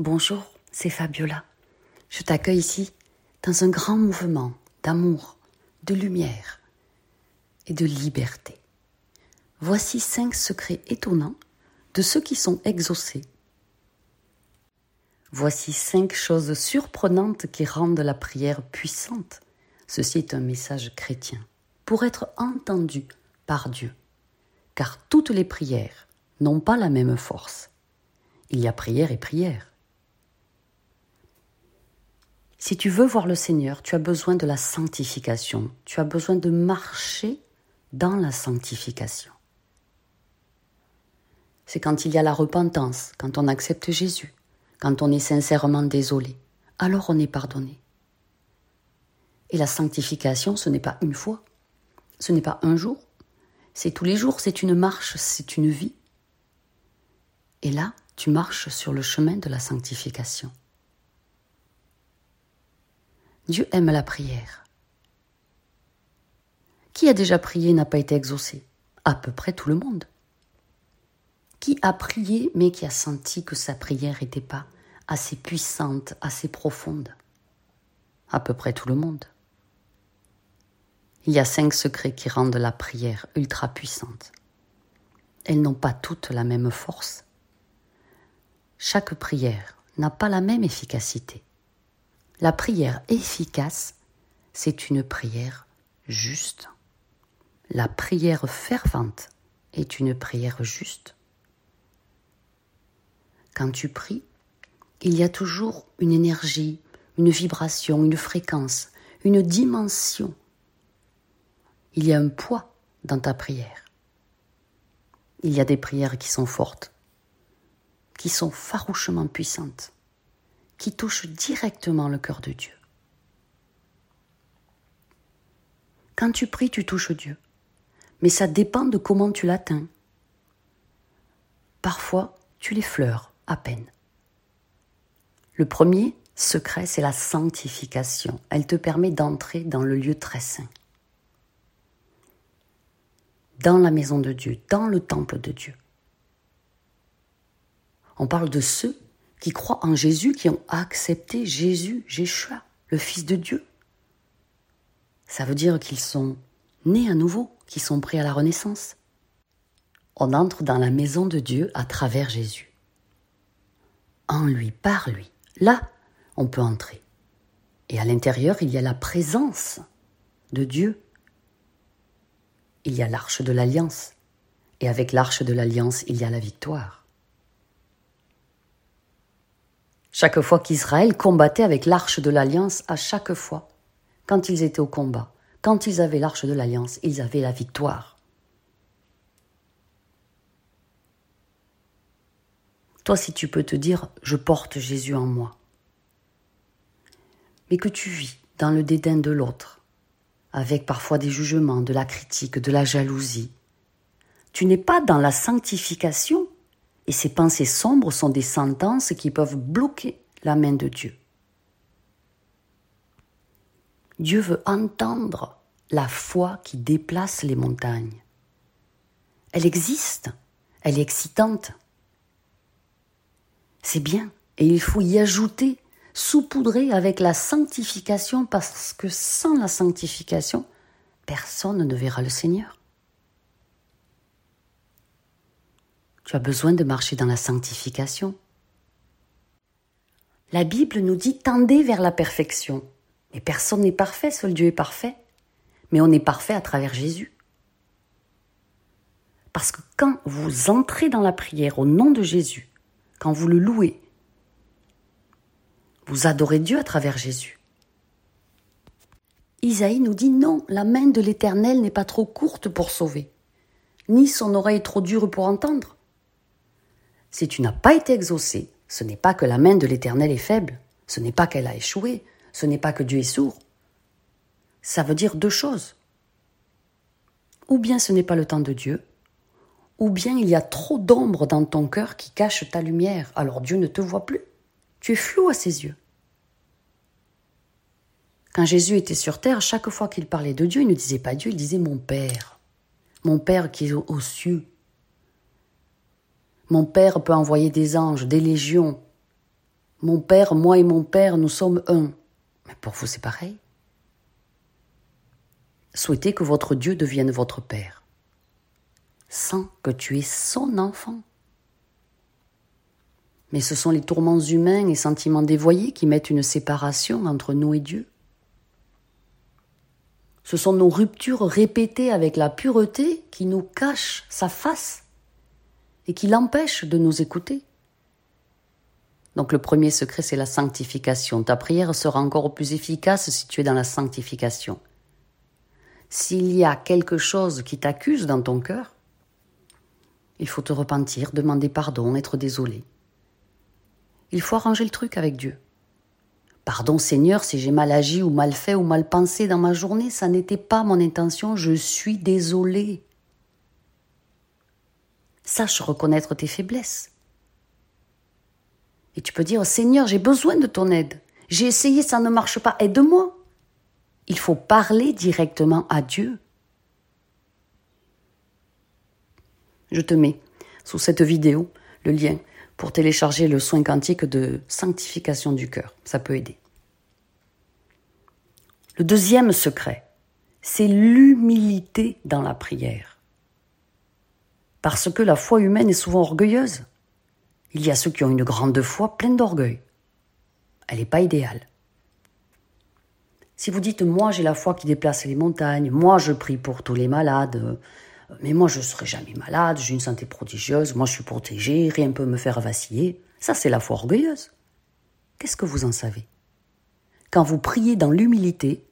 Bonjour, c'est Fabiola. Je t'accueille ici dans un grand mouvement d'amour, de lumière et de liberté. Voici cinq secrets étonnants de ceux qui sont exaucés. Voici cinq choses surprenantes qui rendent la prière puissante. Ceci est un message chrétien pour être entendu par Dieu, car toutes les prières n'ont pas la même force. Il y a prière et prière. Si tu veux voir le Seigneur, tu as besoin de la sanctification, tu as besoin de marcher dans la sanctification. C'est quand il y a la repentance, quand on accepte Jésus, quand on est sincèrement désolé, alors on est pardonné. Et la sanctification, ce n'est pas une fois, ce n'est pas un jour, c'est tous les jours, c'est une marche, c'est une vie. Et là, tu marches sur le chemin de la sanctification. Dieu aime la prière. Qui a déjà prié n'a pas été exaucé? À peu près tout le monde. Qui a prié mais qui a senti que sa prière n'était pas assez puissante, assez profonde? À peu près tout le monde. Il y a cinq secrets qui rendent la prière ultra puissante. Elles n'ont pas toutes la même force. Chaque prière n'a pas la même efficacité. La prière efficace, c'est une prière juste. La prière fervente est une prière juste. Quand tu pries, il y a toujours une énergie, une vibration, une fréquence, une dimension. Il y a un poids dans ta prière. Il y a des prières qui sont fortes, qui sont farouchement puissantes qui touche directement le cœur de Dieu. Quand tu pries, tu touches Dieu. Mais ça dépend de comment tu l'atteins. Parfois, tu l'effleures à peine. Le premier secret, c'est la sanctification. Elle te permet d'entrer dans le lieu très saint. Dans la maison de Dieu, dans le temple de Dieu. On parle de ceux qui croient en Jésus, qui ont accepté Jésus, Jésus, le Fils de Dieu. Ça veut dire qu'ils sont nés à nouveau, qu'ils sont prêts à la renaissance. On entre dans la maison de Dieu à travers Jésus. En lui, par lui. Là, on peut entrer. Et à l'intérieur, il y a la présence de Dieu. Il y a l'arche de l'alliance. Et avec l'arche de l'alliance, il y a la victoire. Chaque fois qu'Israël combattait avec l'arche de l'alliance, à chaque fois, quand ils étaient au combat, quand ils avaient l'arche de l'alliance, ils avaient la victoire. Toi, si tu peux te dire, je porte Jésus en moi, mais que tu vis dans le dédain de l'autre, avec parfois des jugements, de la critique, de la jalousie, tu n'es pas dans la sanctification et ces pensées sombres sont des sentences qui peuvent bloquer la main de Dieu. Dieu veut entendre la foi qui déplace les montagnes. Elle existe, elle est excitante. C'est bien, et il faut y ajouter, saupoudrer avec la sanctification, parce que sans la sanctification, personne ne verra le Seigneur. Tu as besoin de marcher dans la sanctification. La Bible nous dit tendez vers la perfection. Mais personne n'est parfait, seul Dieu est parfait. Mais on est parfait à travers Jésus. Parce que quand vous entrez dans la prière au nom de Jésus, quand vous le louez, vous adorez Dieu à travers Jésus. Isaïe nous dit non, la main de l'Éternel n'est pas trop courte pour sauver, ni son oreille trop dure pour entendre. Si tu n'as pas été exaucé, ce n'est pas que la main de l'Éternel est faible, ce n'est pas qu'elle a échoué, ce n'est pas que Dieu est sourd. Ça veut dire deux choses. Ou bien ce n'est pas le temps de Dieu, ou bien il y a trop d'ombre dans ton cœur qui cache ta lumière, alors Dieu ne te voit plus. Tu es flou à ses yeux. Quand Jésus était sur terre, chaque fois qu'il parlait de Dieu, il ne disait pas Dieu, il disait mon Père. Mon Père qui est aux cieux, mon Père peut envoyer des anges, des légions. Mon père, moi et mon père, nous sommes un. Mais pour vous, c'est pareil. Souhaitez que votre Dieu devienne votre père, sans que tu aies son enfant. Mais ce sont les tourments humains et sentiments dévoyés qui mettent une séparation entre nous et Dieu. Ce sont nos ruptures répétées avec la pureté qui nous cachent sa face et qui l'empêchent de nous écouter. Donc le premier secret, c'est la sanctification. Ta prière sera encore plus efficace si tu es dans la sanctification. S'il y a quelque chose qui t'accuse dans ton cœur, il faut te repentir, demander pardon, être désolé. Il faut arranger le truc avec Dieu. Pardon Seigneur si j'ai mal agi ou mal fait ou mal pensé dans ma journée, ça n'était pas mon intention, je suis désolé. Sache reconnaître tes faiblesses. Et tu peux dire Seigneur, j'ai besoin de ton aide. J'ai essayé, ça ne marche pas, aide-moi. Il faut parler directement à Dieu. Je te mets sous cette vidéo le lien pour télécharger le soin quantique de sanctification du cœur. Ça peut aider. Le deuxième secret, c'est l'humilité dans la prière. Parce que la foi humaine est souvent orgueilleuse. Il y a ceux qui ont une grande foi pleine d'orgueil. Elle n'est pas idéale. Si vous dites moi j'ai la foi qui déplace les montagnes, moi je prie pour tous les malades, mais moi je serai jamais malade, j'ai une santé prodigieuse, moi je suis protégé, rien ne peut me faire vaciller. Ça c'est la foi orgueilleuse. Qu'est-ce que vous en savez? Quand vous priez dans l'humilité,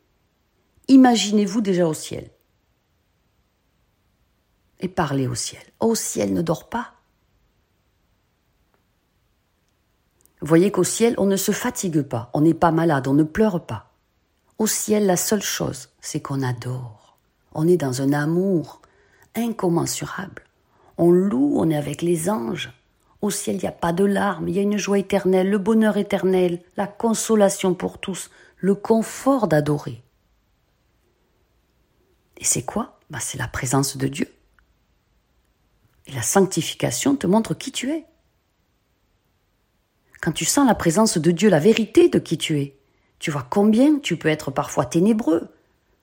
imaginez-vous déjà au ciel. Et parlez au ciel. Au ciel ne dort pas. Voyez qu'au ciel, on ne se fatigue pas, on n'est pas malade, on ne pleure pas. Au ciel, la seule chose, c'est qu'on adore. On est dans un amour incommensurable. On loue, on est avec les anges. Au ciel, il n'y a pas de larmes, il y a une joie éternelle, le bonheur éternel, la consolation pour tous, le confort d'adorer. Et c'est quoi? Bah, C'est la présence de Dieu. Et la sanctification te montre qui tu es. Quand tu sens la présence de Dieu, la vérité de qui tu es, tu vois combien tu peux être parfois ténébreux.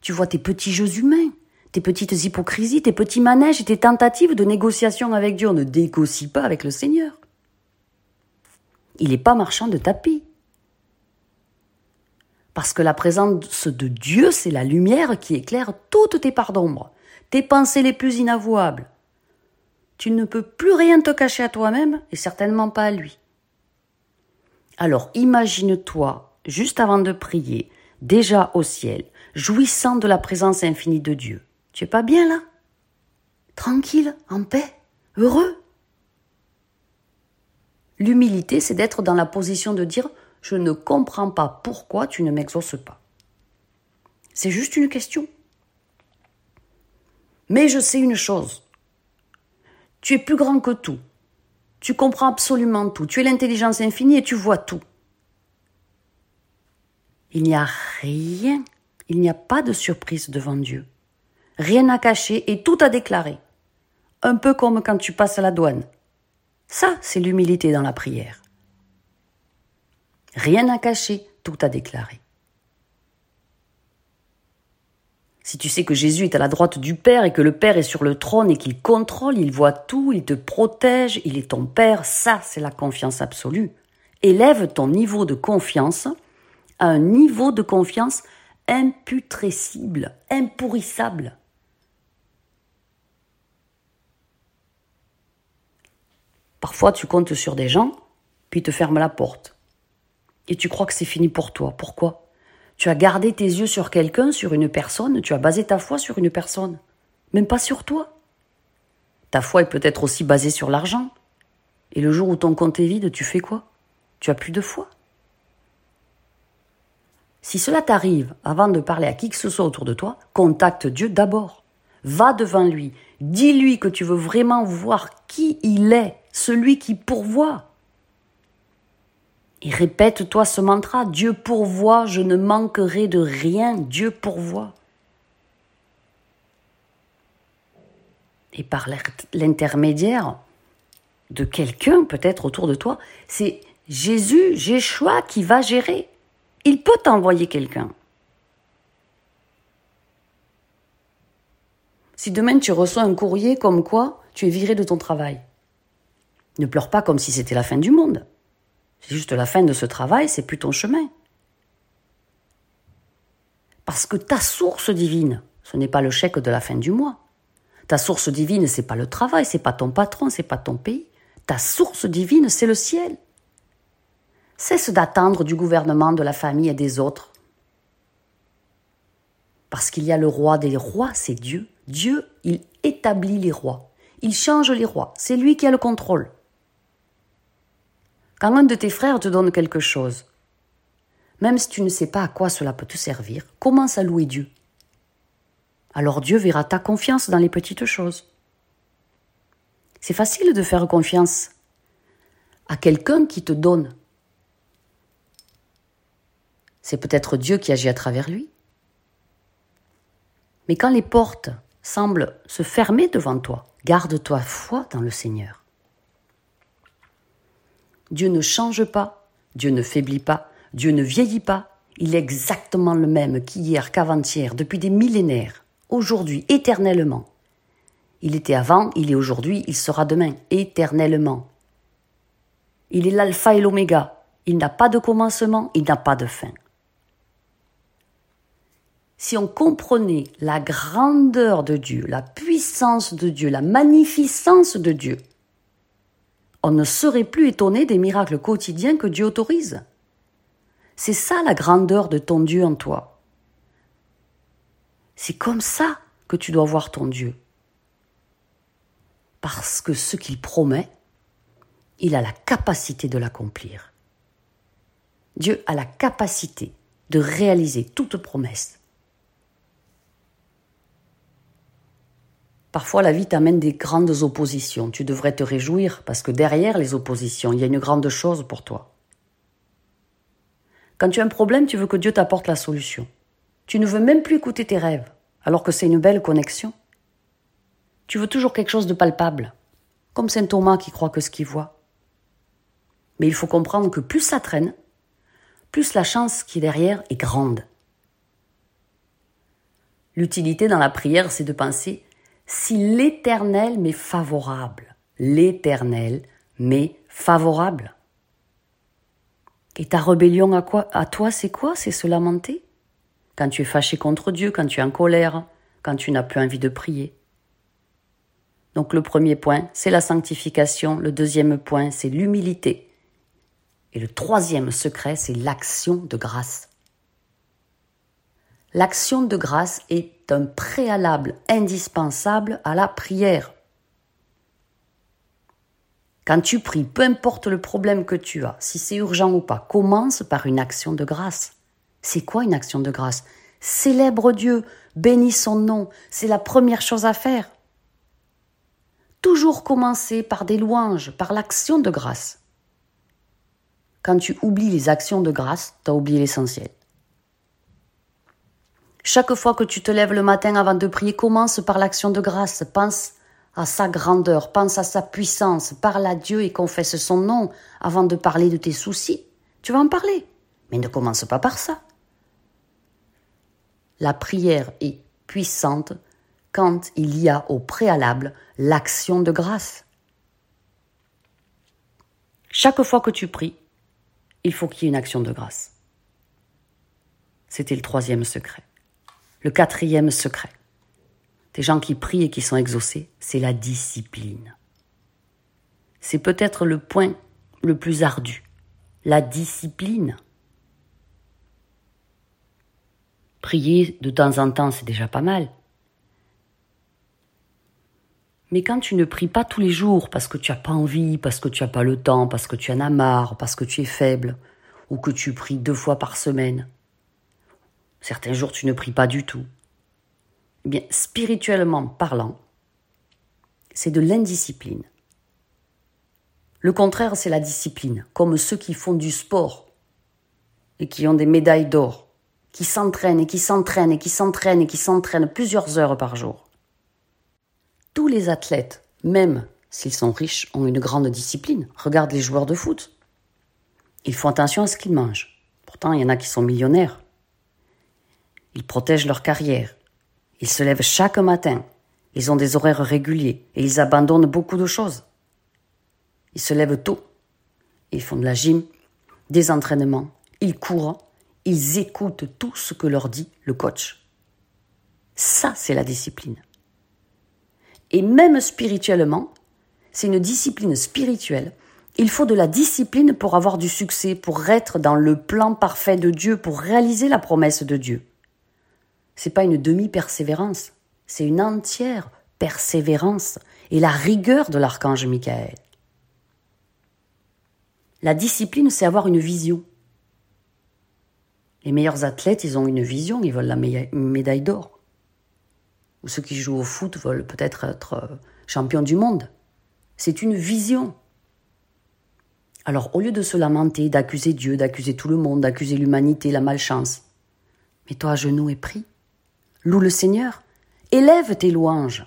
Tu vois tes petits jeux humains tes petites hypocrisies, tes petits manèges et tes tentatives de négociation avec Dieu. On ne négocie pas avec le Seigneur. Il n'est pas marchand de tapis. Parce que la présence de Dieu, c'est la lumière qui éclaire toutes tes parts d'ombre, tes pensées les plus inavouables. Tu ne peux plus rien te cacher à toi-même et certainement pas à lui. Alors imagine-toi, juste avant de prier, déjà au ciel, jouissant de la présence infinie de Dieu. Tu es pas bien là? Tranquille, en paix, heureux? L'humilité, c'est d'être dans la position de dire Je ne comprends pas pourquoi tu ne m'exauces pas. C'est juste une question. Mais je sais une chose. Tu es plus grand que tout. Tu comprends absolument tout. Tu es l'intelligence infinie et tu vois tout. Il n'y a rien, il n'y a pas de surprise devant Dieu rien à cacher et tout à déclarer. Un peu comme quand tu passes à la douane. Ça, c'est l'humilité dans la prière. Rien à cacher, tout à déclarer. Si tu sais que Jésus est à la droite du Père et que le Père est sur le trône et qu'il contrôle, il voit tout, il te protège, il est ton Père, ça c'est la confiance absolue. Élève ton niveau de confiance à un niveau de confiance imputrescible, impourrissable. Parfois, tu comptes sur des gens, puis te ferment la porte. Et tu crois que c'est fini pour toi. Pourquoi? Tu as gardé tes yeux sur quelqu'un, sur une personne, tu as basé ta foi sur une personne, même pas sur toi. Ta foi est peut-être aussi basée sur l'argent. Et le jour où ton compte est vide, tu fais quoi? Tu as plus de foi. Si cela t'arrive avant de parler à qui que ce soit autour de toi, contacte Dieu d'abord. Va devant lui. Dis-lui que tu veux vraiment voir qui il est celui qui pourvoit. Et répète-toi ce mantra, Dieu pourvoit, je ne manquerai de rien, Dieu pourvoit. Et par l'intermédiaire de quelqu'un peut-être autour de toi, c'est Jésus, Jéchoua qui va gérer. Il peut t'envoyer quelqu'un. Si demain tu reçois un courrier comme quoi tu es viré de ton travail, ne pleure pas comme si c'était la fin du monde. C'est juste la fin de ce travail, c'est plus ton chemin. Parce que ta source divine, ce n'est pas le chèque de la fin du mois. Ta source divine, c'est pas le travail, c'est pas ton patron, c'est pas ton pays. Ta source divine, c'est le ciel. Cesse d'attendre du gouvernement, de la famille et des autres. Parce qu'il y a le roi des rois, c'est Dieu. Dieu, il établit les rois. Il change les rois. C'est lui qui a le contrôle. Quand un de tes frères te donne quelque chose, même si tu ne sais pas à quoi cela peut te servir, commence à louer Dieu. Alors Dieu verra ta confiance dans les petites choses. C'est facile de faire confiance à quelqu'un qui te donne. C'est peut-être Dieu qui agit à travers lui. Mais quand les portes semblent se fermer devant toi, garde-toi foi dans le Seigneur. Dieu ne change pas, Dieu ne faiblit pas, Dieu ne vieillit pas, il est exactement le même qu'hier, qu'avant-hier, depuis des millénaires, aujourd'hui, éternellement. Il était avant, il est aujourd'hui, il sera demain, éternellement. Il est l'alpha et l'oméga. Il n'a pas de commencement, il n'a pas de fin. Si on comprenait la grandeur de Dieu, la puissance de Dieu, la magnificence de Dieu, on ne serait plus étonné des miracles quotidiens que Dieu autorise. C'est ça la grandeur de ton Dieu en toi. C'est comme ça que tu dois voir ton Dieu. Parce que ce qu'il promet, il a la capacité de l'accomplir. Dieu a la capacité de réaliser toute promesse. Parfois, la vie t'amène des grandes oppositions. Tu devrais te réjouir parce que derrière les oppositions, il y a une grande chose pour toi. Quand tu as un problème, tu veux que Dieu t'apporte la solution. Tu ne veux même plus écouter tes rêves, alors que c'est une belle connexion. Tu veux toujours quelque chose de palpable, comme saint Thomas qui croit que ce qu'il voit. Mais il faut comprendre que plus ça traîne, plus la chance qui est derrière est grande. L'utilité dans la prière, c'est de penser si l'Éternel m'est favorable, l'Éternel m'est favorable. Et ta rébellion à À toi, c'est quoi? C'est se lamenter? Quand tu es fâché contre Dieu, quand tu es en colère, quand tu n'as plus envie de prier. Donc le premier point, c'est la sanctification. Le deuxième point, c'est l'humilité. Et le troisième secret, c'est l'action de grâce. L'action de grâce est un préalable indispensable à la prière. Quand tu pries, peu importe le problème que tu as, si c'est urgent ou pas, commence par une action de grâce. C'est quoi une action de grâce? Célèbre Dieu, bénis son nom, c'est la première chose à faire. Toujours commencer par des louanges, par l'action de grâce. Quand tu oublies les actions de grâce, tu as oublié l'essentiel. Chaque fois que tu te lèves le matin avant de prier, commence par l'action de grâce. Pense à sa grandeur, pense à sa puissance, parle à Dieu et confesse son nom avant de parler de tes soucis. Tu vas en parler, mais ne commence pas par ça. La prière est puissante quand il y a au préalable l'action de grâce. Chaque fois que tu pries, il faut qu'il y ait une action de grâce. C'était le troisième secret. Le quatrième secret des gens qui prient et qui sont exaucés, c'est la discipline. C'est peut-être le point le plus ardu, la discipline. Prier de temps en temps, c'est déjà pas mal. Mais quand tu ne pries pas tous les jours parce que tu n'as pas envie, parce que tu n'as pas le temps, parce que tu en as marre, parce que tu es faible, ou que tu pries deux fois par semaine, Certains jours, tu ne pries pas du tout. Eh bien, spirituellement parlant, c'est de l'indiscipline. Le contraire, c'est la discipline, comme ceux qui font du sport et qui ont des médailles d'or, qui s'entraînent et qui s'entraînent et qui s'entraînent et qui s'entraînent plusieurs heures par jour. Tous les athlètes, même s'ils sont riches, ont une grande discipline. Regarde les joueurs de foot. Ils font attention à ce qu'ils mangent. Pourtant, il y en a qui sont millionnaires. Ils protègent leur carrière. Ils se lèvent chaque matin. Ils ont des horaires réguliers et ils abandonnent beaucoup de choses. Ils se lèvent tôt. Ils font de la gym, des entraînements, ils courent, ils écoutent tout ce que leur dit le coach. Ça, c'est la discipline. Et même spirituellement, c'est une discipline spirituelle. Il faut de la discipline pour avoir du succès, pour être dans le plan parfait de Dieu, pour réaliser la promesse de Dieu. C'est pas une demi-persévérance, c'est une entière persévérance et la rigueur de l'archange Michael. La discipline, c'est avoir une vision. Les meilleurs athlètes, ils ont une vision, ils veulent la médaille d'or. Ou ceux qui jouent au foot veulent peut-être être euh, champions du monde. C'est une vision. Alors, au lieu de se lamenter, d'accuser Dieu, d'accuser tout le monde, d'accuser l'humanité, la malchance, mets-toi à genoux et prie. Loue le Seigneur. Élève tes louanges.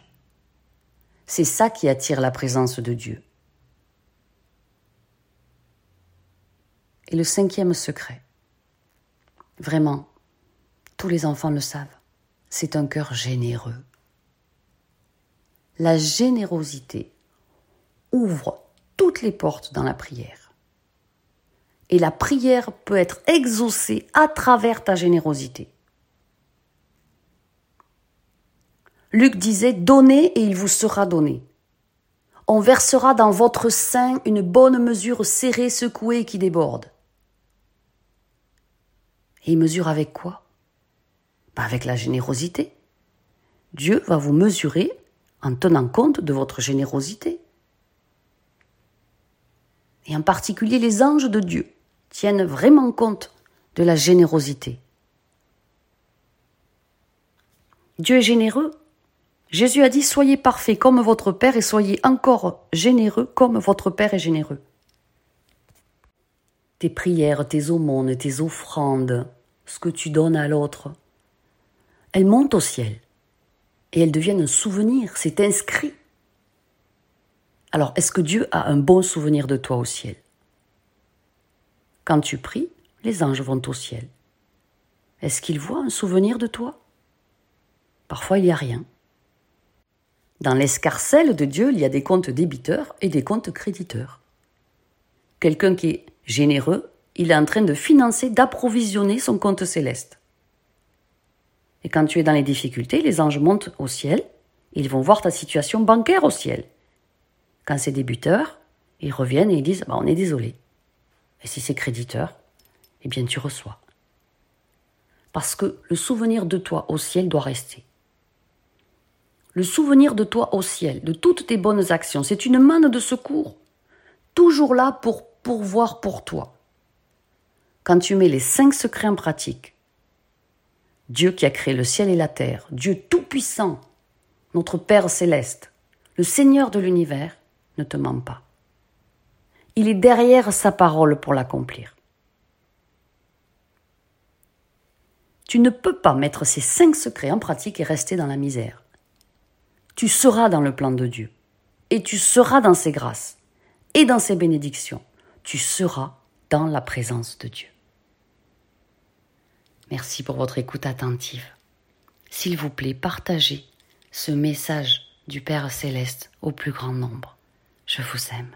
C'est ça qui attire la présence de Dieu. Et le cinquième secret, vraiment, tous les enfants le savent, c'est un cœur généreux. La générosité ouvre toutes les portes dans la prière. Et la prière peut être exaucée à travers ta générosité. Luc disait Donnez et il vous sera donné. On versera dans votre sein une bonne mesure serrée, secouée qui déborde. Et il mesure avec quoi? Bah, Avec la générosité. Dieu va vous mesurer en tenant compte de votre générosité. Et en particulier les anges de Dieu tiennent vraiment compte de la générosité. Dieu est généreux. Jésus a dit Soyez parfaits comme votre Père et soyez encore généreux comme votre Père est généreux. Tes prières, tes aumônes, tes offrandes, ce que tu donnes à l'autre, elles montent au ciel et elles deviennent un souvenir, c'est inscrit. Alors, est-ce que Dieu a un bon souvenir de toi au ciel? Quand tu pries, les anges vont au ciel. Est-ce qu'ils voient un souvenir de toi? Parfois, il n'y a rien. Dans l'escarcelle de Dieu, il y a des comptes débiteurs et des comptes créditeurs. Quelqu'un qui est généreux il est en train de financer, d'approvisionner son compte céleste. Et quand tu es dans les difficultés, les anges montent au ciel, ils vont voir ta situation bancaire au ciel. Quand c'est débiteur, ils reviennent et ils disent bah, on est désolé. Et si c'est créditeur, eh bien tu reçois. Parce que le souvenir de toi au ciel doit rester. Le souvenir de toi au ciel, de toutes tes bonnes actions, c'est une manne de secours, toujours là pour pourvoir pour toi quand tu mets les cinq secrets en pratique, Dieu qui a créé le ciel et la terre, Dieu tout-puissant, notre Père céleste, le Seigneur de l'univers, ne te ment pas. Il est derrière sa parole pour l'accomplir. Tu ne peux pas mettre ces cinq secrets en pratique et rester dans la misère. Tu seras dans le plan de Dieu, et tu seras dans ses grâces, et dans ses bénédictions. Tu seras dans la présence de Dieu. Merci pour votre écoute attentive. S'il vous plaît, partagez ce message du Père céleste au plus grand nombre. Je vous aime.